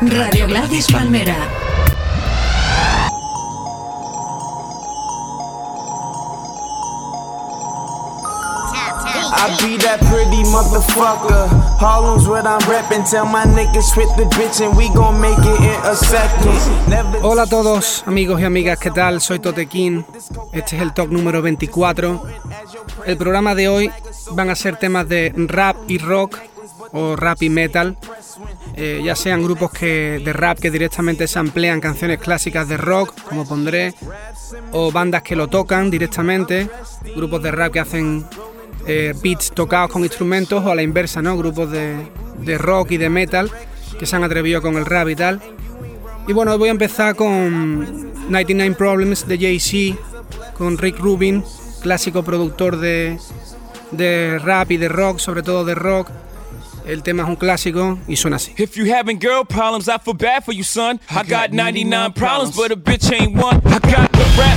Radio Gladys Palmera. I be that pretty motherfucker. Harlem's what I'm reppin'. Tell my niggas quit the bitch and we gon' make it in a second. Never Hola a todos, amigos y amigas, ¿qué tal? Soy Totequín. Este es el talk número 24. El programa de hoy van a ser temas de rap y rock o rap y metal. Eh, ya sean grupos que, de rap que directamente se emplean canciones clásicas de rock, como pondré, o bandas que lo tocan directamente, grupos de rap que hacen eh, beats tocados con instrumentos, o a la inversa, ¿no? Grupos de, de rock y de metal que se han atrevido con el rap y tal. Y bueno, voy a empezar con 99 Problems de Jay-Z, con Rick Rubin, clásico productor de, de rap y de rock, sobre todo de rock. El tema es un clásico y suena así. If you having girl problems, I feel bad for you, son. I got 99 problems, but a bitch ain't one. I got the rap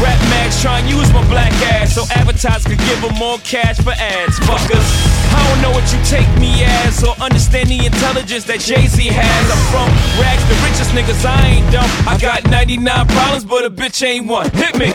Rap Max try and use my black ass so advertisers could give them more cash for ads. Fuckers. I don't know what you take me as or understand the intelligence that Jay Z has. I'm from rags, the richest niggas. I ain't dumb. I got 99 problems, but a bitch ain't one. Hit me.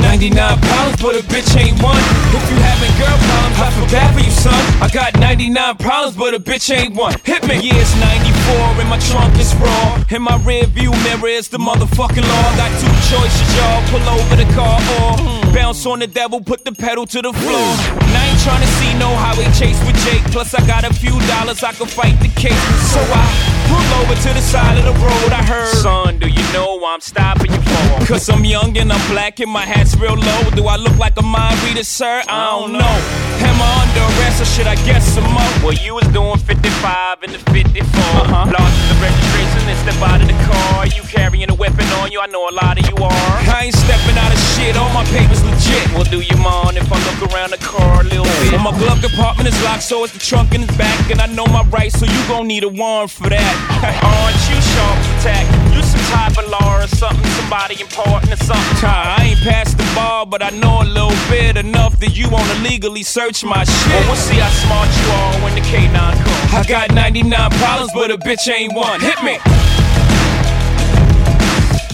99 problems, but a bitch ain't one. If you having girl problems, I feel bad for you, son. I got 99 problems, but a bitch ain't one. Hit me. Yeah, it's 94, and my trunk is raw. In my rear view mirror is the motherfucking law. Got two choices, y'all. Pull over the car or bounce on the devil, put the pedal to the floor. And I ain't trying to see no highway chase with Jake. Plus, I got a few dollars, I can fight the case. So I pull over to the side of the road. I heard, son, do you know why I'm stopping you for? Cause I'm young and I'm black and my hat's real low. Do I look like a mind reader, sir? I don't know. Am I under arrest or should I guess some more? Well, you was doing 55 in the 54. Uh-huh. Lost the registration and step out of the car. You carrying a weapon on you? I know a lot of you are. I ain't stepping out of shit. All my papers legit. Well, do you mind if I look around the car a little bit? Well, my glove compartment is locked, so it's the trunk in the back. And I know my rights, so you gon' need a warrant for that. Aren't you sharp attack? You some type of law or something, somebody important or something. I ain't passed the bar, but I know a little bit enough that you wanna legally search my shit. Well, we'll see how smart you are when the K9 comes. I got 99 problems, but a bitch ain't one. Hit me.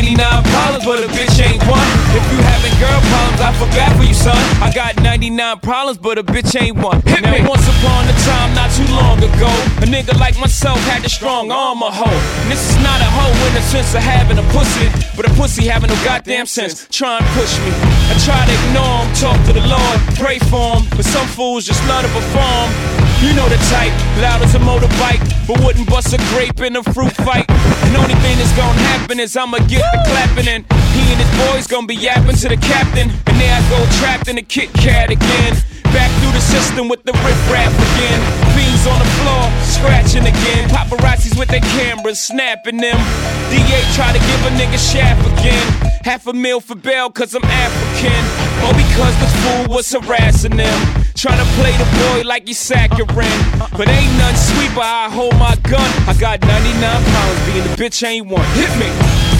99 problems, but a bitch ain't one. If you having girl problems, I bad for you, son. I got 99 problems, but a bitch ain't one. Hit now, me. once upon a time, not too long ago, a nigga like myself had a strong arm, a hoe. And this is not a hoe in the sense of having a pussy, but a pussy having no goddamn sense. Try and push me. I try to ignore him, talk to the Lord, pray for him, but some fools just love to perform. You know the type, loud as a motorbike, but wouldn't bust a grape in a fruit fight. And only thing that's gonna happen is I'ma get the clapping and he and his boys gonna be yapping to the captain. And there I go trapped in a Kit Kat again. Back through the system with the rip rap again. Fiends on the floor, scratching again. Paparazzis with their cameras, snapping them. DA try to give a nigga shaft again. Half a meal for bail, cause I'm African. Or because the fool was harassing them. Trying to play the boy like he's saccharine. But ain't none sweet, but I hold my gun. I got 99 pounds, being the bitch ain't one. Hit me.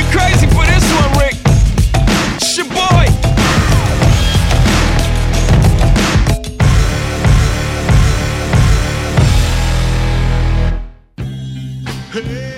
You crazy for this one, Rick? It's your boy. Hey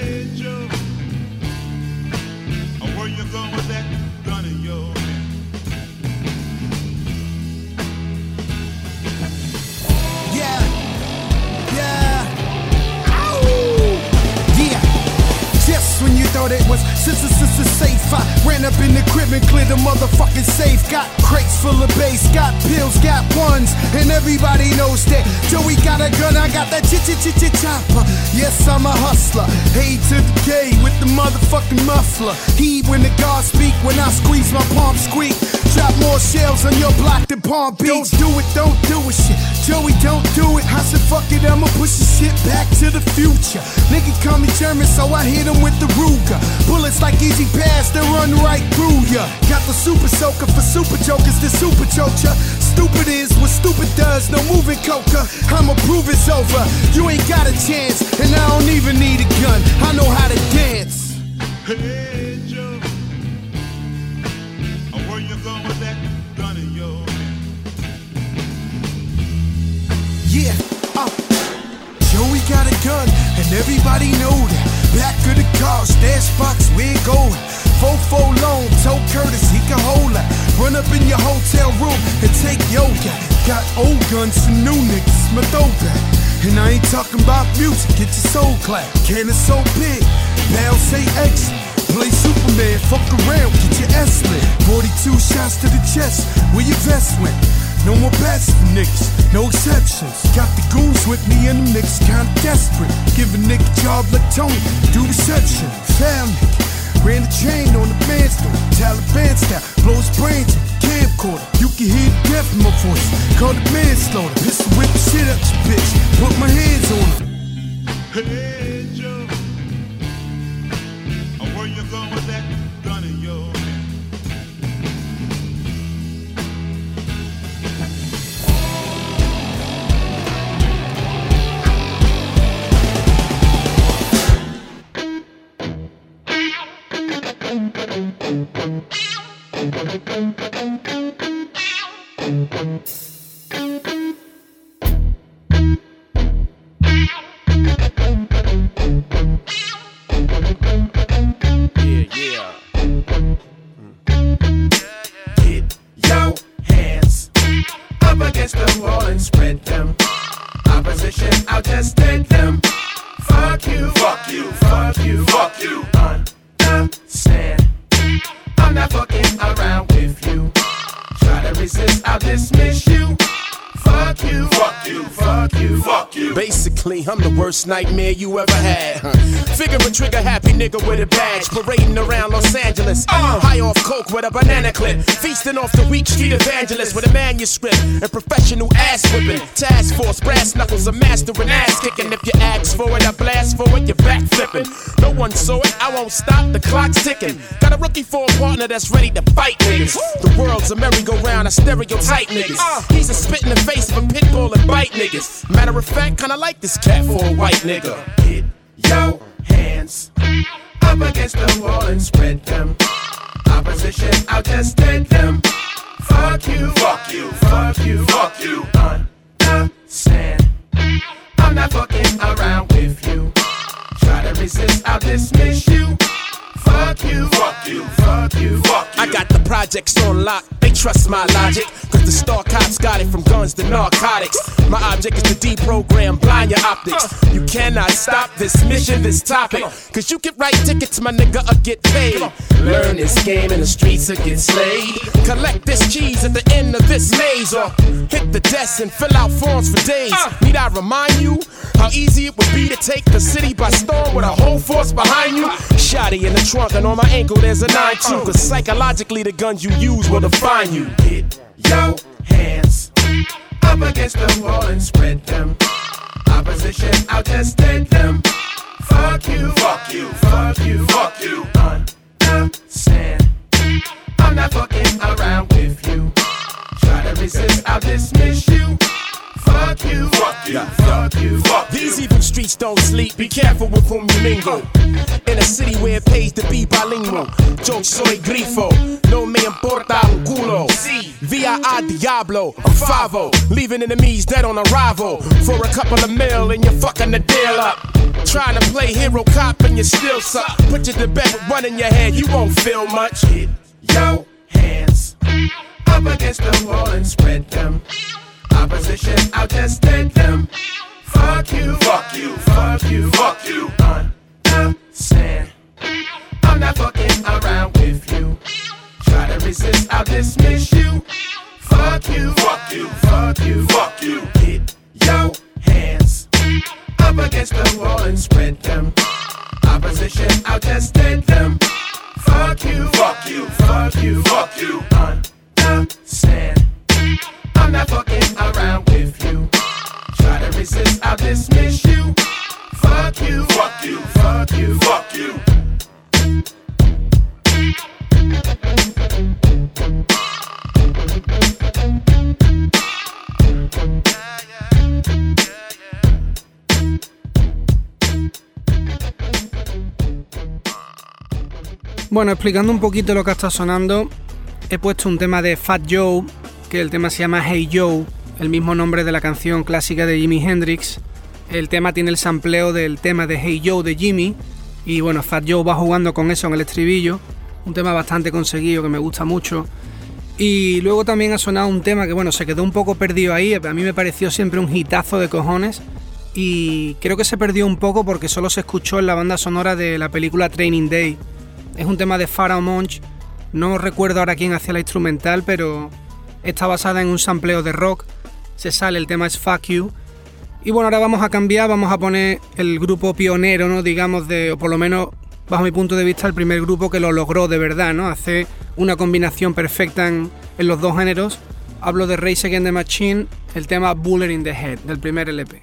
I got that chit chit chit chit chopper. Yes, I'm a hustler. Hey to the K with the motherfucking muffler. Heat when the guards speak, when I squeeze my palm squeak. Drop more shells on your block than Palm Beach. Don't do it, don't do it, shit. Joey, don't do it. I said, fuck it, I'ma push the shit back to the future. Nigga call me German, so I hit him with the Ruger. Bullets like easy pass, they run right through ya. Got the super soaker for super jokers, the super choker. Stupid is what stupid does, no moving coca. I'ma prove it's over. You ain't got a chance, and I don't even need a gun. I know how to dance. Hey, Joe. Where you going with that gun in your Yeah, uh. Joey got a gun, and everybody know that. Back of the car, stash box, we ain't going. Fofo told Curtis he can hold that. Run up in your hotel room and take yoga. Got old guns for new niggas, my throwback. And I ain't talking about music, get your soul clap. Can is so big, now say exit. Play Superman, fuck around, get your S lit. 42 shots to the chest, where your vest went. No more bets for niggas, no exceptions. Got the goons with me and them niggas kinda desperate. Give a nigga job like Tony, do reception. Nigga, ran the chain on the bandstand. Taliban style, blow his brains the camcorder. You can hear the death in my voice, call it manslaughter. Pistol whip the shit up, bitch. Put my hands on him. Hey, I'm the worst nightmare you ever had. Figure a trigger happy nigga with a badge, parading around Los Angeles. Uh. High off coke with a banana clip, feasting off the weak street evangelist with a manuscript and professional ass whipping. Task force, brass knuckles, a master in ass kicking. If you ask for it, I No one saw it, I won't stop, the clock's ticking. Got a rookie for a partner that's ready to fight niggas. The world's a merry-go-round, I stereotype niggas. Uh. He's a spit in the face of a pit bull and bite niggas. Matter of fact, kinda like this cat for a white nigga. Get your hands up against the wall and spread them. Opposition, I'll just take them. Fuck you, fuck you, fuck you, fuck you. Understand? I'm not fucking around with you. Resist, I'll dismiss you. Fuck you, fuck you, fuck you, fuck you. I got the projects on lock, they trust my logic. Cause the star cops got it from guns to narcotics. My object is to deprogram blind your optics. You cannot stop this mission, this topic. Cause you get right tickets, my nigga, or get paid. Learn this game in the streets or get slayed. Collect this cheese at the end of this maze. Or hit the desk and fill out forms for days. Uh. Need I remind you how easy it would be to take the city by storm with a whole force behind you? Shotty in the trunk and on my ankle there's a 9-2. Cause psychologically the guns you use will define you. Get your hands up against the wall and spread them. Opposition, I'll just take them. Fuck you, fuck you, fuck you, fuck you. Understand? I'm not fucking around with you. Try to resist, I'll dismiss you. Fuck you, fuck you, fuck you, fuck you. These evil streets don't sleep, be careful with whom you mingle. In a city where it pays to be bilingual. Yo soy grifo, no me importa un culo. Via a Diablo, I'm Favo, leaving enemies dead on arrival. For a couple of mil and you're fucking the deal up. Trying to play hero cop and you still suck. Put you to bed with one in your head, you won't feel much. Your hands up against the wall and spread them. Opposition, I'll just take them. Fuck you, fuck you, fuck you, fuck you. Understand? I'm not fucking around with you. Try to resist, I'll dismiss you. Fuck you, fuck you, fuck you, fuck you. Get your hands up against the wall and spread them. Opposition, I'll just dead them. Fuck you, fuck you, fuck you, fuck you. Understand? I'm not fucking around with you. Try to resist, I'll dismiss you. Fuck you, fuck you, fuck you, fuck you. Bueno, explicando un poquito lo que está sonando, he puesto un tema de Fat Joe, que el tema se llama Hey Joe, el mismo nombre de la canción clásica de Jimi Hendrix. El tema tiene el sampleo del tema de Hey Joe de Jimmy, y bueno, Fat Joe va jugando con eso en el estribillo, un tema bastante conseguido que me gusta mucho. Y luego también ha sonado un tema que bueno, se quedó un poco perdido ahí, a mí me pareció siempre un hitazo de cojones. Y creo que se perdió un poco porque solo se escuchó en la banda sonora de la película Training Day, es un tema de Pharaoh Monch. No recuerdo ahora quién hacía la instrumental, pero está basada en un sampleo de rock. Se sale, el tema es Fuck You. Y bueno, ahora vamos a cambiar, vamos a poner el grupo pionero, ¿no? Digamos, de, o por lo menos, bajo mi punto de vista, el primer grupo que lo logró de verdad, ¿no? Hace una combinación perfecta en, en los dos géneros. Hablo de Race Against the Machine, el tema Bullet in the Head, del primer LP.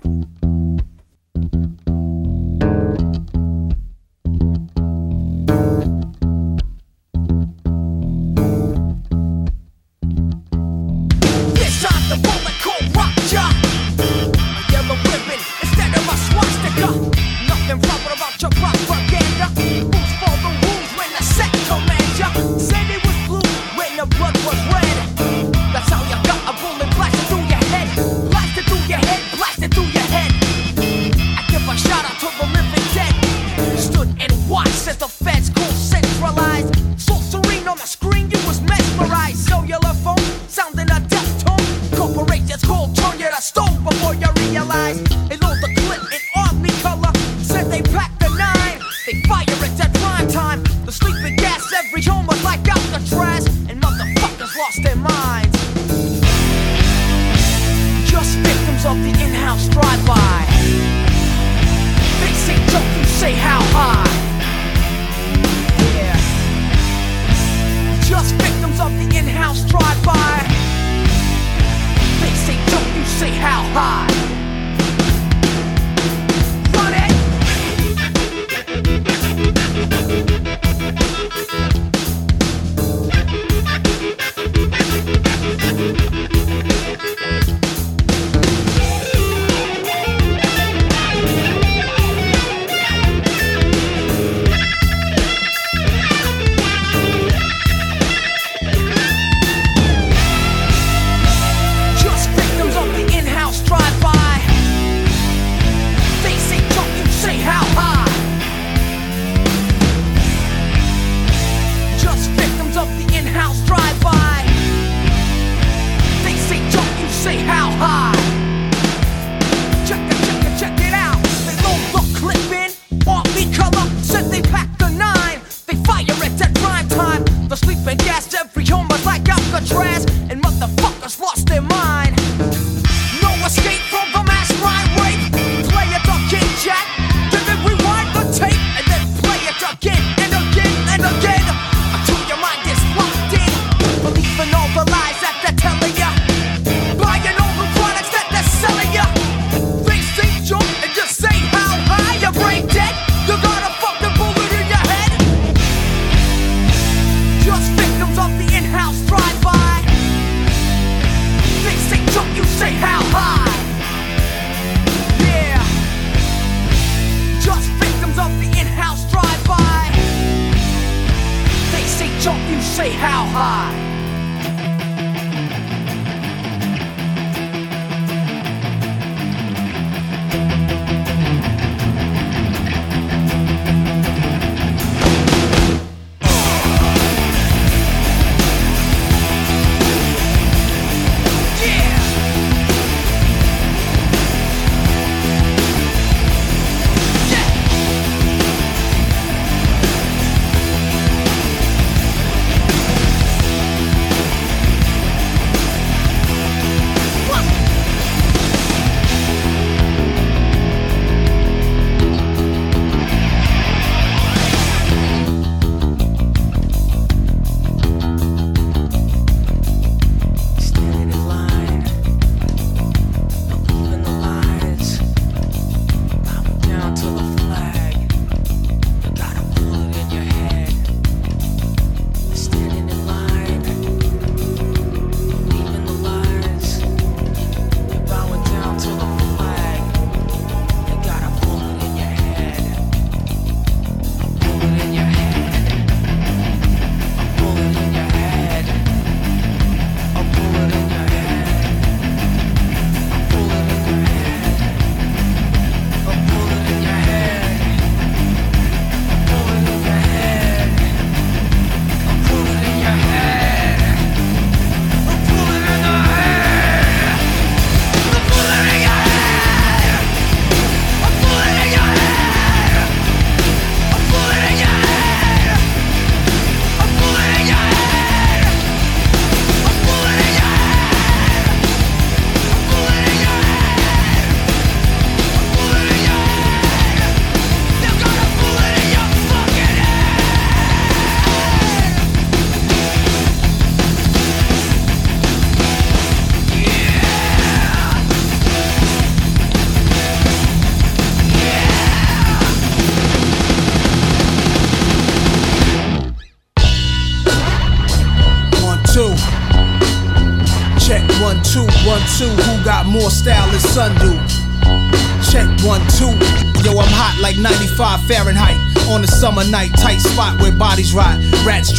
high.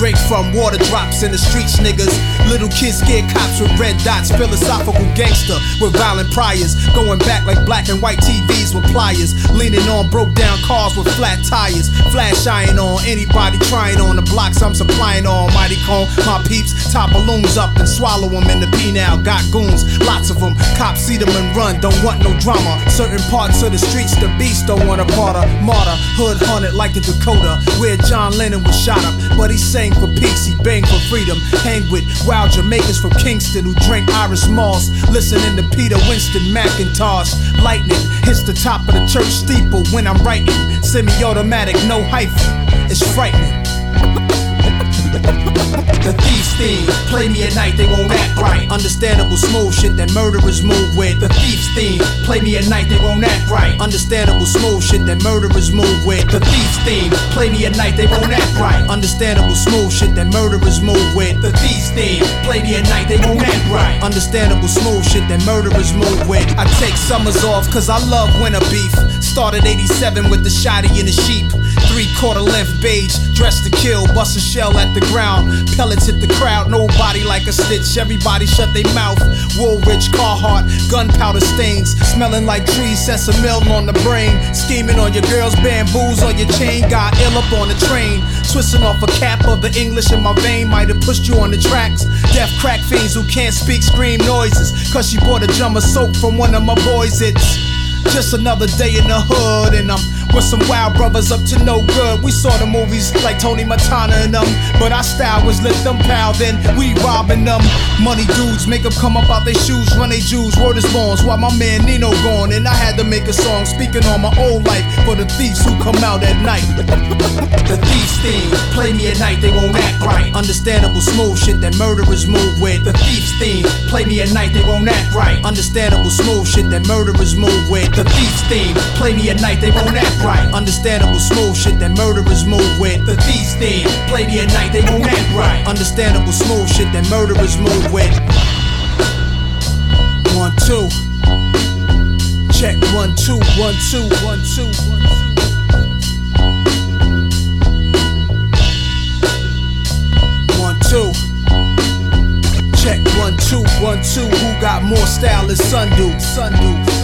Drink from water drops in the streets, niggas. Little kids scared cops with red dots. Philosophical gangster with violent priors. Going back like black and white TVs with pliers. Leaning on broke down cars with flat tires. Flash iron on anybody trying on the blocks I'm supplying on. Mighty cone, my peeps top balloons up and swallow them in the now. Got goons, lots of them. Cops see them and run, don't want no drama. Certain parts of the streets, the beast don't want a part of. Martyr, hood haunted like the Dakota, where John Lennon was shot up. But he sang for peace, he banged for freedom. Hang with wild Jamaicans from Kingston who drink Irish Moss. Listening to Peter Winston McIntosh. Lightning hits the top of the church steeple when I'm writing. Semi automatic, no hyphen. It's frightening. The thief's theme, play me at night, they won't act right. Understandable smooth shit that murderers move with. The thief's theme, play me at night, they won't act right. Understandable smooth shit that murderers move with. The thief's theme, play me at night, they won't act right. Understandable smooth shit that murderers move with. The thief's theme, play me at night, they won't act right. Understandable smooth shit that murderers move with. I take summers off cause I love winter beef. Started 87 with the shotty and the sheep. Three quarter length beige, dressed to kill, bust a shell at the ground. Pellets hit the crowd, nobody like a stitch. Everybody shut their mouth. Woolrich, Carhartt, gunpowder stains. Smelling like trees, sets on the brain. Scheming on your girl's bamboos on your chain. Got ill up on the train. Twisting off a cap of the English in my vein. Might have pushed you on the tracks. Deaf crack fiends who can't speak, scream noises. Cause she bought a jar of soap from one of my boys. It's just another day in the hood, and I'm with some wild brothers up to no good. We saw the movies like Tony Montana and them, but our style was let them pal, then we robbing them. Money dudes make them come up out their shoes, run they Jews, word is bonds, while my man Nino gone, and I had to make a song speaking on my old life for the thieves who come out at night. The thieves theme, play me at night, they won't act right. Understandable smooth shit that murderers move with. The thieves theme, play me at night, they won't act right. Understandable smooth shit that murderers move with. The thief's theme, play me at night, they won't act right. Understandable smooth shit that murderers move with. The thief's theme, play me at night, they won't act right. Understandable smooth shit that murderers move with. One, two. Check one, two, one, two, one, two, one, two. Two. Check one, two, one, two. Who got more style than Sundu? Sundu.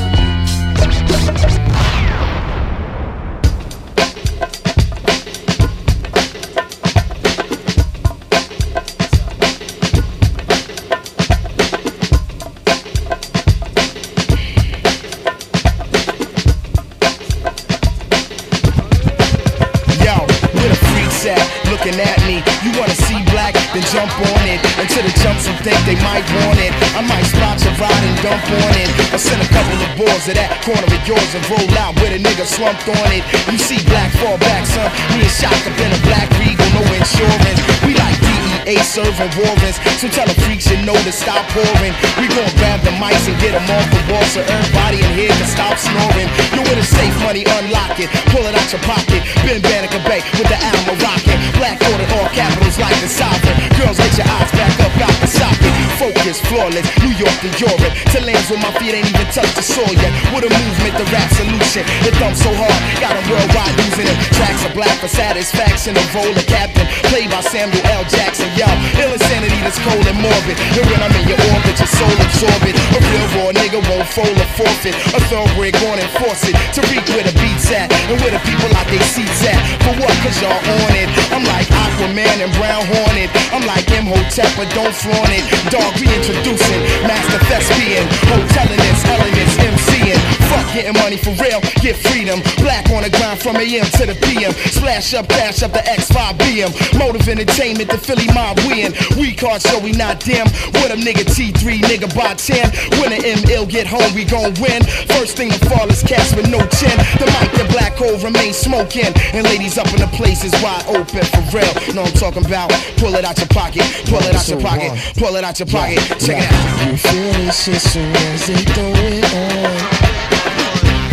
Jump on it. Until the jumps and think they might want it. I might spot your ride and dump on it. Or send a couple of boys to that corner of yours and roll out with a nigga slumped on it. You see black fall back, son. Me and shot up in a black regal, no insurance. We like DEA serving warrants. So tell the freaks you know to stop pouring. We gon' grab the mics and get them off the wall so everybody in here can stop snoring. You with a safe money, unlock it. Pull it out your pocket. Ben Banneker Bay with the Alamo rocket. Black order, all capitals like the sovereign. Girls, get your eyes back up out the socket. Focus, flawless. New York to Europe. To lands where my feet ain't even touched the soil yet. With a movement, the rap solution. It thumps so hard, got got 'em worldwide using it. Tracks are black for satisfaction. The role of captain, played by Samuel L. Jackson. Yo, ill insanity that's cold and morbid. And when I'm in your orbit, your soul absorb it. A real raw nigga won't fold or forfeit. A thoroughbred going and force it to reach where the beats at and where the people out they seats at. For what? Cause y'all on it. I'm like Aquaman and Brown Hornet. I'm like Imhotep, but don't flaunt it. Dog reintroducing, Master Thespian, hoteling this, elements, MCing. Fuck getting money for real, get freedom. Black on the grind from AM to the PM. Splash up, cash up the X5 BM. Motive entertainment, the Philly mob win. We card so we not dim. With a nigga T3, nigga by 10. When the M ill get home, we gon' win. First thing to fall is cast with no chin. The mic, the black hole remain smoking. And ladies up in the place is wide open shit for real. Know I'm talking about. Pull it out your pocket, pull it out your pocket, pull it out your pocket. Check it out. You feel this shit so as they throw it on.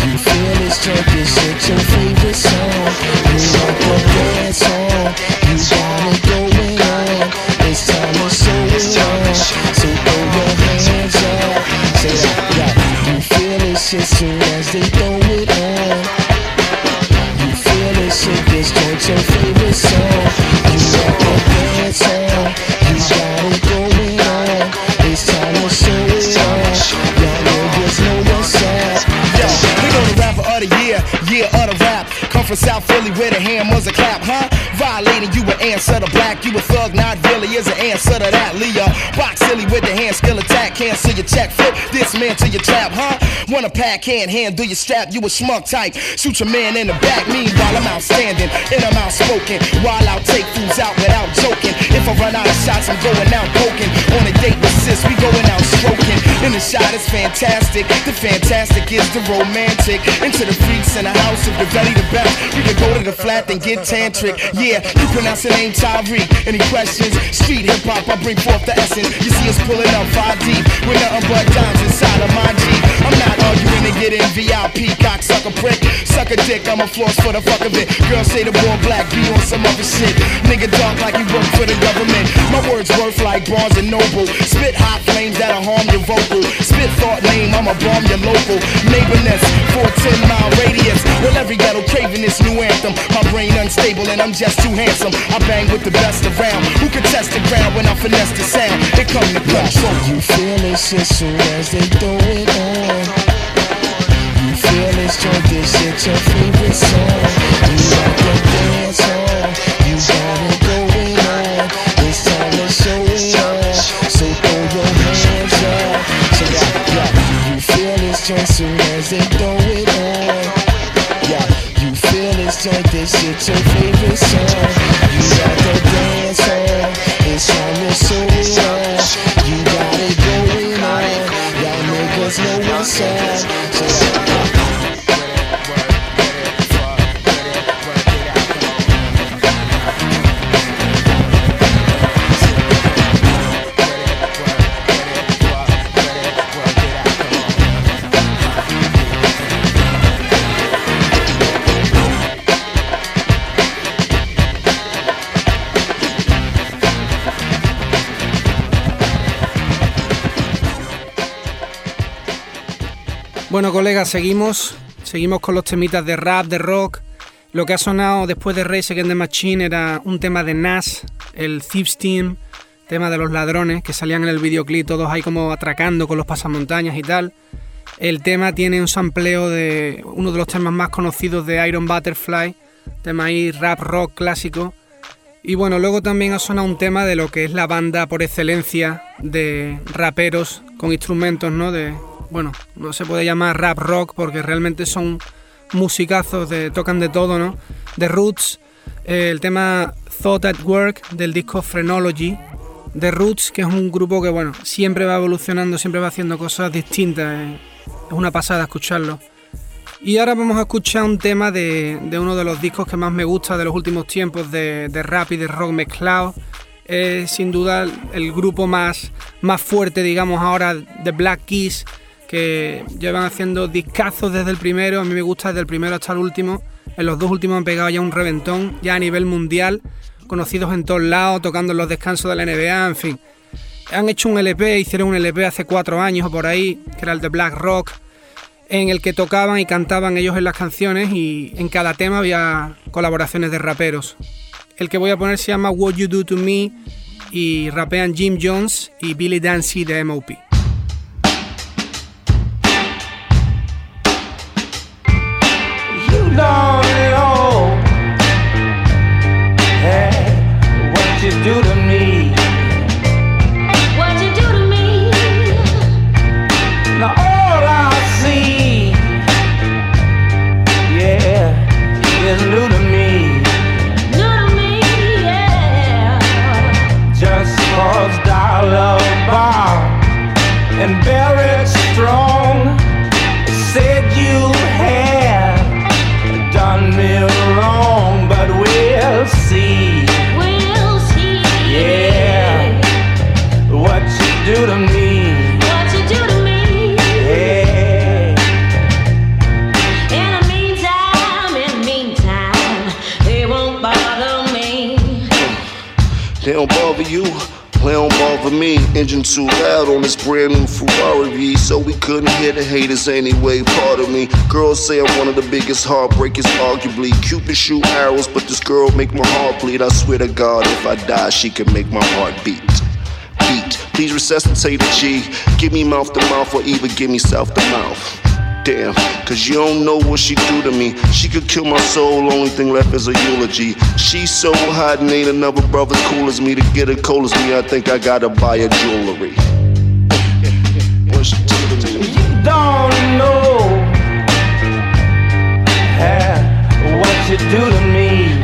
You feel this junk is shit your favorite song. You want the dance on. You got it going on. It's time to show it on. So throw your hands up. Say it out. You feel this shit so as they throw from South Philly where the hammers a clap, huh? Violating you an answer to black, you a thug, not really is an answer to that. Leah, box silly with the hand skill attack, cancel your check, flip this man to your trap, huh? Wanna pack hand, handle your strap, you a schmuck type. Shoot your man in the back, meanwhile I'm outstanding and I'm outspoken. While I'll take fools out without joking. If I run out of shots, I'm going out poking. On a date with sis, we going out stroking. And the shot is fantastic. The fantastic is the romantic. Into the freaks in the house, if they're ready to bounce, we can go to the flat and get tantric. Yeah, you pronounce the name Tariq. Any questions? Street hip hop, I bring forth the essence. You see us pulling up 5 deep with nothing but dimes inside of my Jeep. I'm not arguing to get in VIP, cocksucker prick. Suck a dick, I'm a floss for the fuck of it. Girls say the boy black be on some other shit. Nigga talk like he work for the government. My words worth like Barnes and Noble. Spit hot flames that'll harm your vocal. Spit thought name, I'ma bomb your local. Neighborness for a 10 mile radius. Well, every ghetto craving this new anthem. My brain unstable and I'm just too handsome. I bang with the best around. Who can test the ground when I finesse the sound? It come to control. You feel it shit soon as they throw it on. You feel this joint, this shit your favorite song. You like to dance on, you got it going on. It's time to show it off, so throw your hands up. So yeah, yeah, you feel this joint soon as they throw it on. Yeah, you feel this joint, this shit your favorite song. Bueno, colegas, seguimos. Seguimos con los temitas de rap, de rock. Lo que ha sonado después de Race Against the Machine era un tema de Nas, el Thieves Team, tema de los ladrones que salían en el videoclip, todos ahí como atracando con los pasamontañas y tal. El tema tiene un sampleo de uno de los temas más conocidos de Iron Butterfly, tema ahí rap rock clásico. Y bueno, luego también ha sonado un tema de lo que es la banda por excelencia de raperos con instrumentos, ¿no? De, bueno, no se puede llamar rap rock porque realmente son musicazos, de, tocan de todo, ¿no? The Roots, eh, el tema Thought at Work del disco Phrenology. The Roots, que es un grupo que, bueno, siempre va evolucionando, siempre va haciendo cosas distintas. eh, Es una pasada escucharlo. Y ahora vamos a escuchar un tema de, de uno de los discos que más me gusta de los últimos tiempos de, de rap y de rock mezclado. Es sin duda el grupo más, más fuerte, digamos, ahora de Black Keys, que llevan haciendo discazos desde el primero. A mí me gusta desde el primero hasta el último. En los dos últimos han pegado ya un reventón, ya a nivel mundial, conocidos en todos lados, tocando en los descansos de la NBA, en fin. Han hecho un LP, hicieron un LP hace cuatro años o por ahí, que era el de Black Rock, en el que tocaban y cantaban ellos en las canciones y en cada tema había colaboraciones de raperos. El que voy a poner se llama What You Do To Me y rapean Jim Jones y Billy Dancy de MOP. anyway part of me. Girls say I'm one of the biggest heartbreakers, arguably. Cupid shoot arrows, but this girl make my heart bleed. I swear to God, if I die, she can make my heart beat. Beat. Please resuscitate a G. Give me mouth to mouth, or even give me south to mouth. Damn, cause you don't know what she do to me. She could kill my soul, only thing left is a eulogy. She's so hot and ain't another brother cool as me to get her cold as me. I think I gotta buy her jewelry don't know how, what you do to me.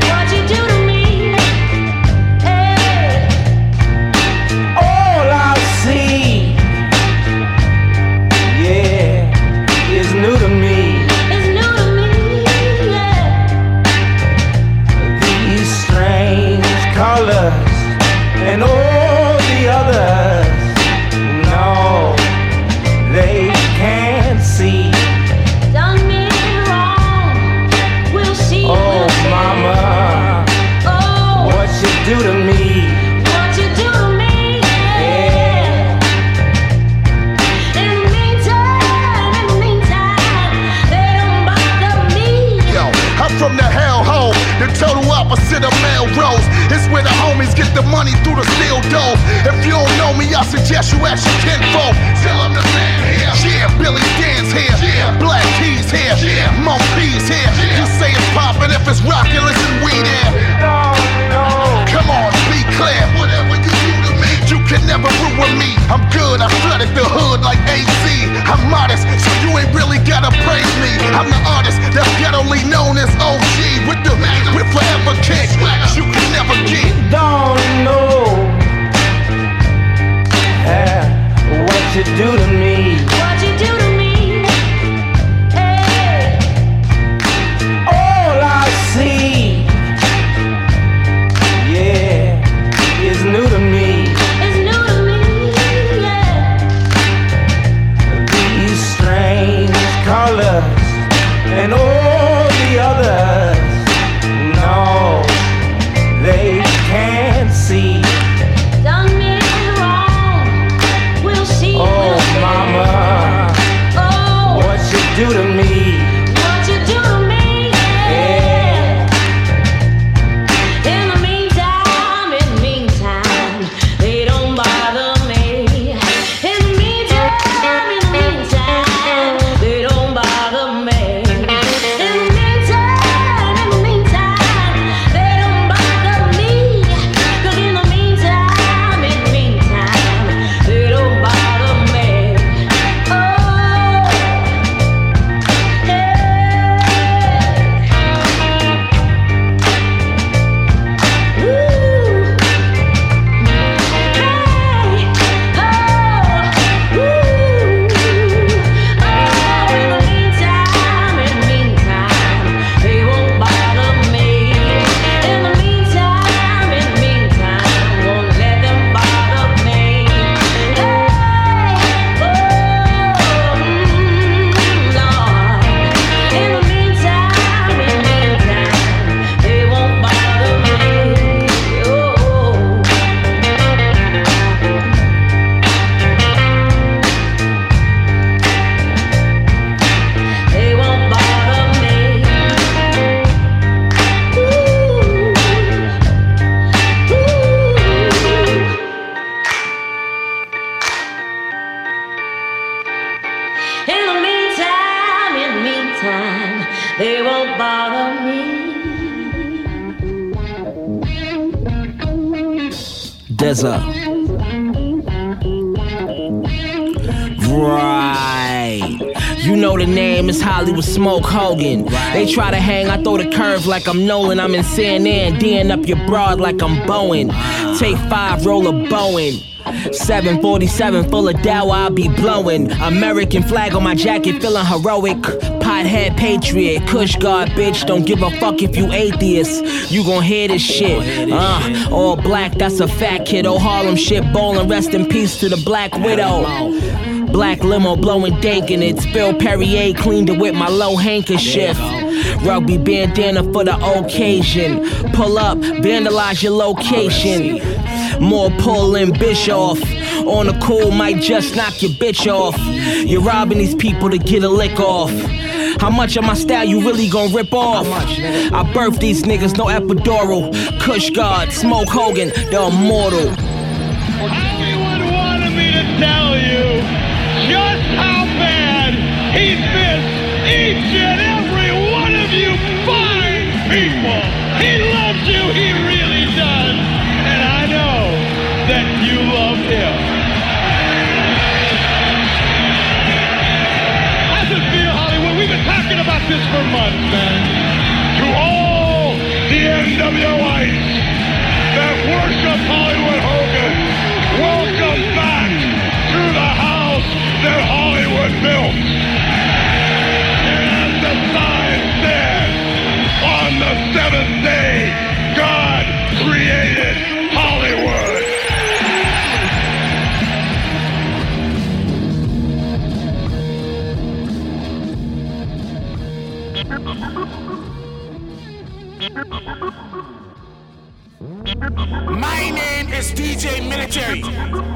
Gaza. Right. You know the name is Hollywood Smoke Hogan. They try to hang, I throw the curve like I'm Nolan. I'm in CNN, D'ing up your broad like I'm Boeing. Take five, roll a Boeing. 747 full of dow, I'll be blowing. American flag on my jacket, feeling heroic. Godhead patriot. Kush God, bitch, don't give a fuck if you atheist. You gon' hear this shit. Uh, all black, that's a fat kiddo. Harlem shit, bowling, rest in peace to the black widow. Black limo blowing dank in it. Spill Perrier cleaned it with my low handkerchief. Rugby bandana for the occasion. Pull up, vandalize your location. More pulling Bischoff. On the cool, might just knock your bitch off. You're robbing these people to get a lick off. How much of my style you really gonna rip off? I birth these niggas, no epidural. Kush God, Smoke Hogan, the immortal. Everyone wanted me to tell you. this for months, man. To all the NWOites that worship Hollywood Hogan, welcome back to the house that Hollywood built. Right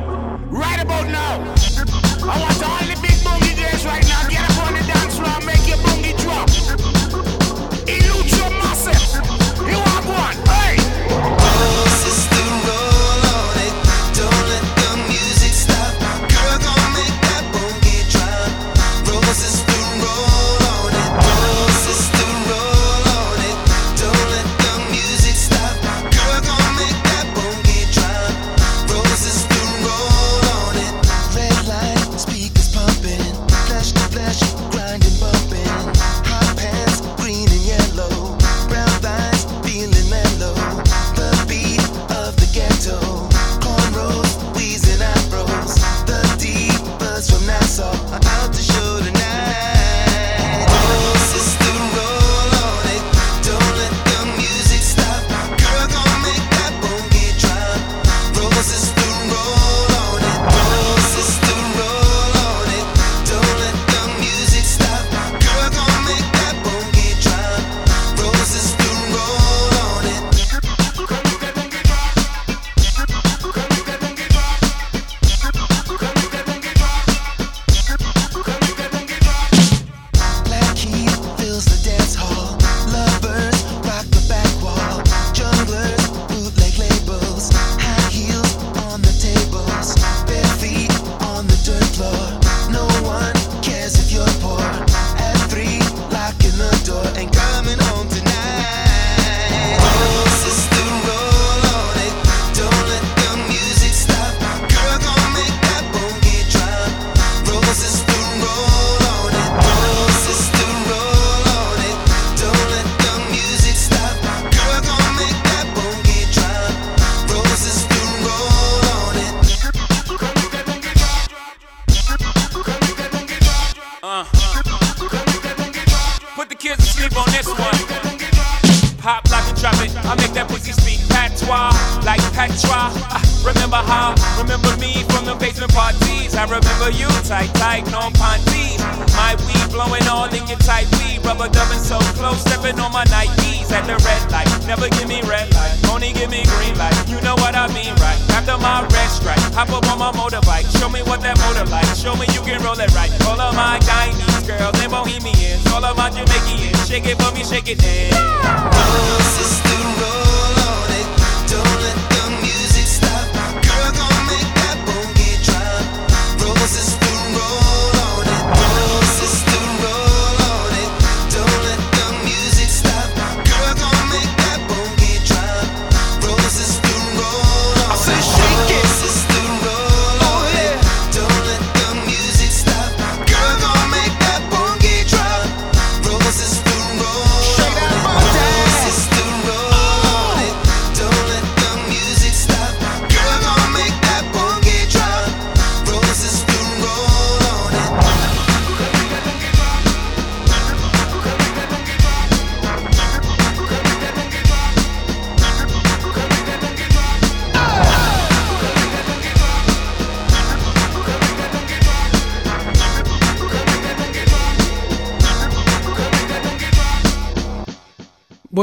shake it for me, shake it. Roll, sister,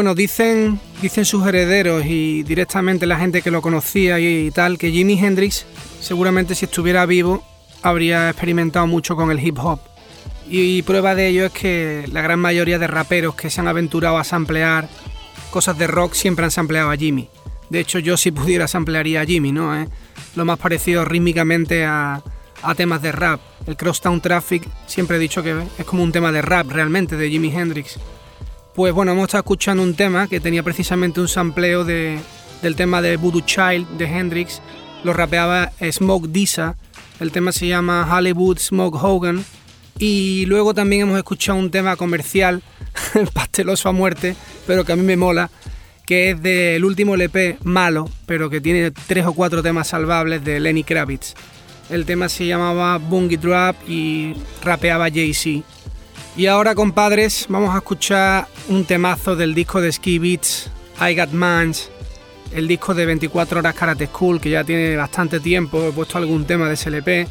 Bueno, dicen, dicen sus herederos y directamente la gente que lo conocía y tal, que Jimi Hendrix seguramente si estuviera vivo habría experimentado mucho con el hip hop. Y prueba de ello es que la gran mayoría de raperos que se han aventurado a samplear cosas de rock siempre han sampleado a Jimmy. De hecho, yo si pudiera samplearía a Jimmy, ¿no? ¿Eh? Lo más parecido rítmicamente a, a temas de rap. El Crosstown Traffic siempre he dicho que es como un tema de rap realmente de Jimi Hendrix. Pues bueno, hemos estado escuchando un tema que tenía precisamente un sampleo de, del tema de Voodoo Child de Hendrix. Lo rapeaba Smoke Disa. El tema se llama Hollywood Smoke Hogan. Y luego también hemos escuchado un tema comercial, pasteloso a muerte, pero que a mí me mola, que es del último LP malo, pero que tiene tres o cuatro temas salvables de Lenny Kravitz. El tema se llamaba Bungie Drop y rapeaba Jay-Z. Y ahora, compadres, vamos a escuchar un temazo del disco de Ski Beats, I Got Mans, el disco de 24 horas Karate School, que ya tiene bastante tiempo, he puesto algún tema de SLP.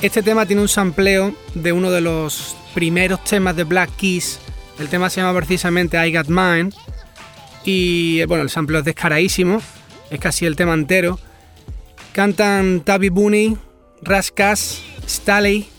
Este tema tiene un sampleo de uno de los primeros temas de Black Keys. El tema se llama precisamente I Got Mine. Y bueno, el sampleo es descaradísimo, es casi el tema entero. Cantan Tabi Booney, Raskas, Staley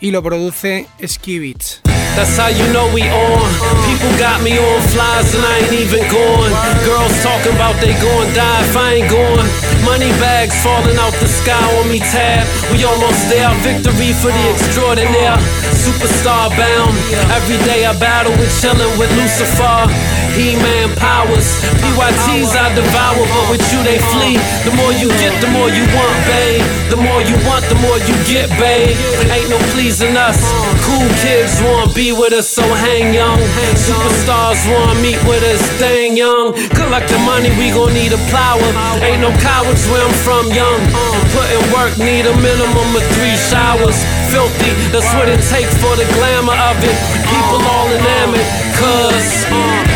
y lo produce Ski Beatz. That's how you know we on. People got me on flies and I ain't even going. Girls talking about they gon' die if I ain't going. Money bags falling out the sky on me tab. We almost there. Victory for the extraordinaire. Superstar bound. Every day I battle with chillin' with Lucifer. He-Man powers. PYTs I devour, but with you they flee. The more you get, the more you want, babe. The more you want, the more you get, babe. Ain't no pleasing us. Cool kids wanna be with us, so hang young. Superstars wanna meet with us, staying young. Collect the money, we gon' need a plower. Ain't no cowards where I'm from, young. Putting work, need a minimum of three showers. Filthy, that's what it takes for the glamour of it. People all enamored, cause. Uh,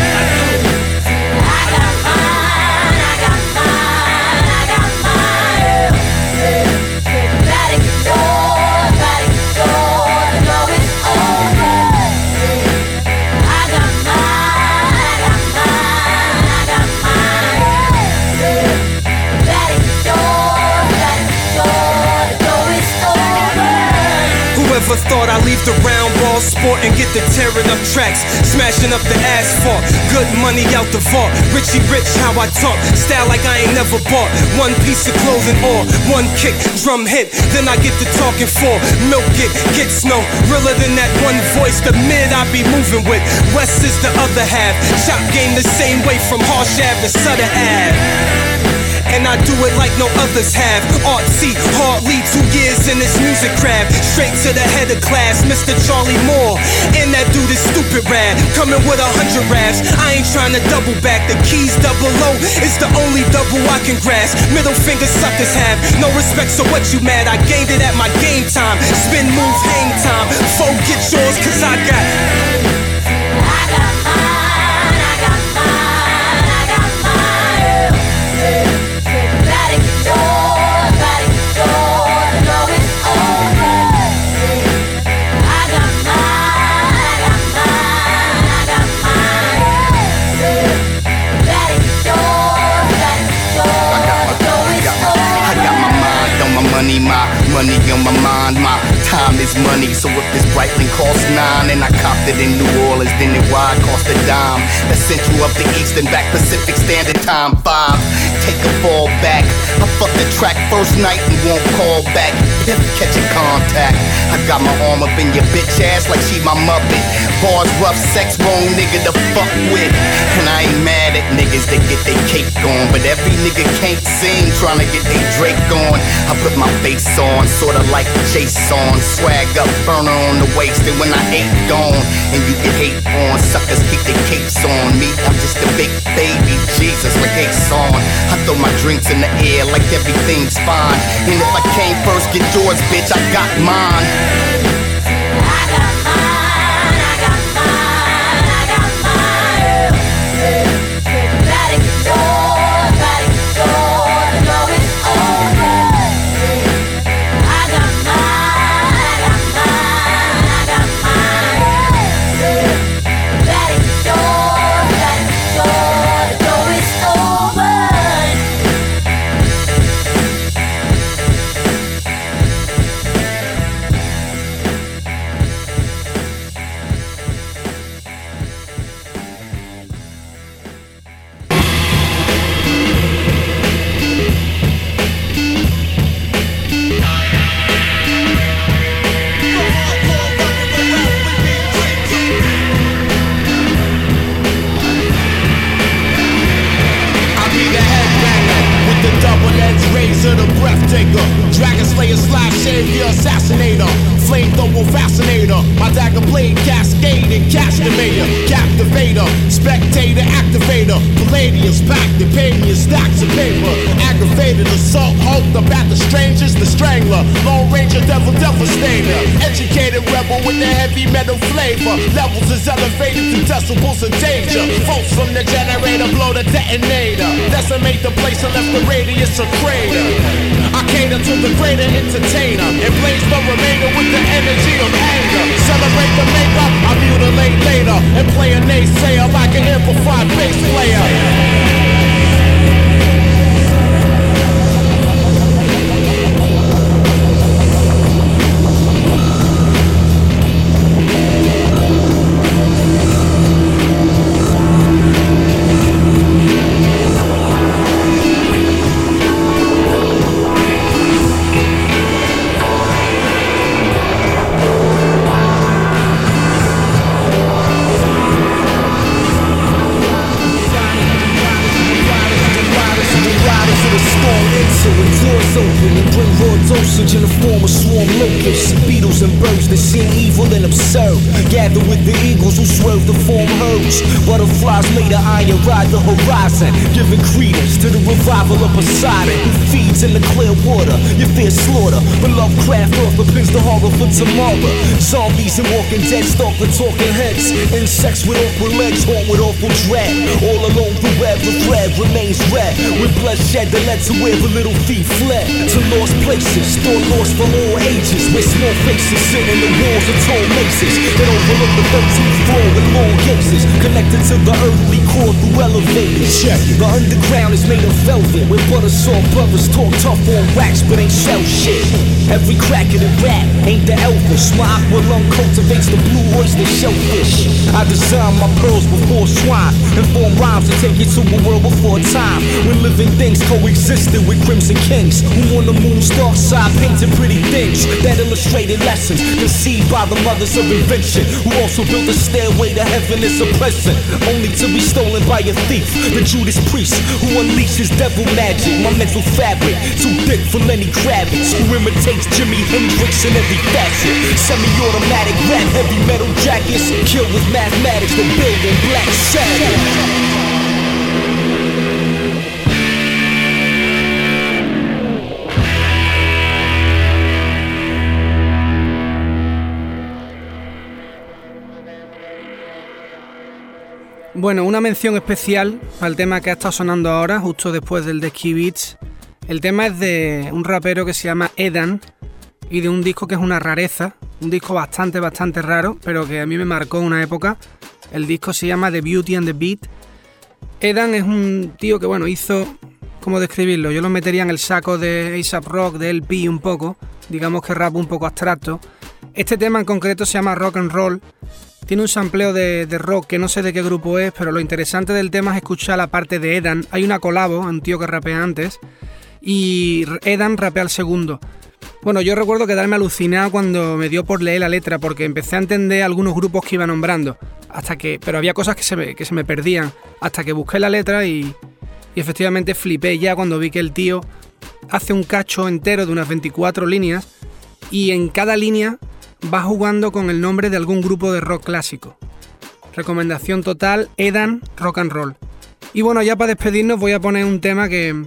I'd leave the round ball sport and get the tearing up tracks, smashing up the asphalt. Good money out the vault. Richie rich, how I talk. Style like I ain't never bought. One piece of clothing or one kick, drum hit. Then I get to talking for. Milk it, get snow. Realer than that one voice, the mid I be moving with. West is the other half. Chop game the same way from Harsh Ave to Sutter Ave. And I do it like no others have. Artsy, hardly two years in this music craft. Straight to the head of class, Mr. Charlie Moore. And that dude is stupid rad. Coming with a hundred raps. I ain't trying to double back. The keys double low It's the only double I can grasp. Middle finger suckers have no respect, so what you mad? I gained it at my game time. Spin move, hang time. Foe, get yours, cause I got. Money on my mind, my time is money. So if this Breitling costs nine and I copped it in New Orleans, then it why cost a dime. That's Central up the East and back Pacific Standard Time five. Take a fall back. I fuck the track first night and won't call back. Pip catching contact. I got my arm up in your bitch ass like she my muppet. Bars rough, sex wrong nigga to fuck with. And I ain't mad at niggas that get their cake on. But every nigga can't sing trying to get their Drake on. I put my face on, sorta like Jason. Swag up, burner on the waist. And when I ain't gone, and you get hate on, suckers keep their capes on. Me, I'm just a big baby, Jesus, like Ace on. I throw my drinks in the air like everything's fine. And if I came first, get yours, bitch, I got mine. Dagger blade, cascade and captivator, spectator, activator, palladius, packed the panius, stacks of paper, aggravated, assault, hulk, the bat, the strangers, the strangler, lone ranger, devil, devastator, educated rebel with the heavy metal flavor, levels is elevated to decibels of danger, folks from the generator blow the detonator, decimate the place and left the radius a crater. I cater to the greater entertainer and blaze the remainder with the energy of anger. Celebrate the makeup, I mutilate later and play a naysayer like an amplified bass player. Revival of Poseidon, who feeds in the clear water. You fear slaughter, but Lovecraft author pins the horror for tomorrow. Zombies and walking dead stalk the talking heads. Insects with awkward legs haunt with awful dread. All along the web, the thread remains red. With bloodshed that led to where the little feet fled. To lost places, thought lost for all ages. With small faces sit in the walls of tall maces. That overlook the 13th floor with long gazes. Connected to the earthly core through elevators. Check it. The underground is made of velvet. With butter soft brothers talk tough on wax, but ain't shell shit. Every crack in the rap ain't the Elvis. My aqua lung cultivates the blue oyster shellfish. I design my pearls before swine and form rhymes to take you to a world before time. When living things coexisted with crimson kings who on the moon's dark side painted pretty things that illustrated lessons conceived by the mothers of invention who also built a stairway to heaven as a present, only to be stolen by a thief. The Judas priest who unleashes devil magic. My mental fabric too thick for Lenny Kravitz who imitates Jimi Hendrix in every facet. Semi-automatic rap, heavy metal jackets, kill with mathematics, the building black Sabbath. Bueno, una mención especial al tema que ha estado sonando ahora, justo después del de Ski Beats. El tema es de un rapero que se llama Edan y de un disco que es una rareza, un disco bastante, bastante raro, pero que a mí me marcó una época. El disco se llama The Beauty and the Beat. Edan es un tío que, bueno, hizo, ¿cómo describirlo? Yo lo metería en el saco de ASAP Rock, de LP un poco, digamos que rap un poco abstracto. Este tema en concreto se llama Rock and Roll. Tiene un sampleo de, de, rock que no sé de qué grupo es, pero lo interesante del tema es escuchar la parte de Edan. Hay una colabo, un tío que rapea antes, y Edan rapea al segundo. Bueno, yo recuerdo quedarme alucinado cuando me dio por leer la letra, porque empecé a entender algunos grupos que iba nombrando, hasta que, pero había cosas que se me, que se me perdían, hasta que busqué la letra y, y efectivamente flipé ya cuando vi que el tío hace un cacho entero de unas 24 líneas y en cada línea va jugando con el nombre de algún grupo de rock clásico. Recomendación total, Edan Rock and Roll. Y bueno, ya para despedirnos voy a poner un tema que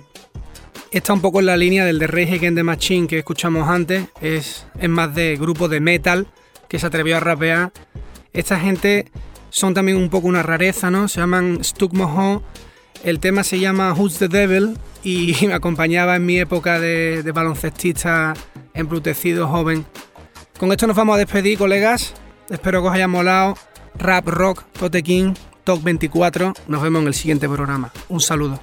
está un poco en la línea del de Rage Against the Machine que escuchamos antes. Es, es más de grupo de metal que se atrevió a rapear. Esta gente son también un poco una rareza, ¿no? Se llaman Stuck Moho. El tema se llama Who's the Devil y me acompañaba en mi época de, de baloncestista embrutecido joven. Con esto nos vamos a despedir, colegas. Espero que os haya molado. Rap Rock, Tote King, Talk 24. Nos vemos en el siguiente programa. Un saludo.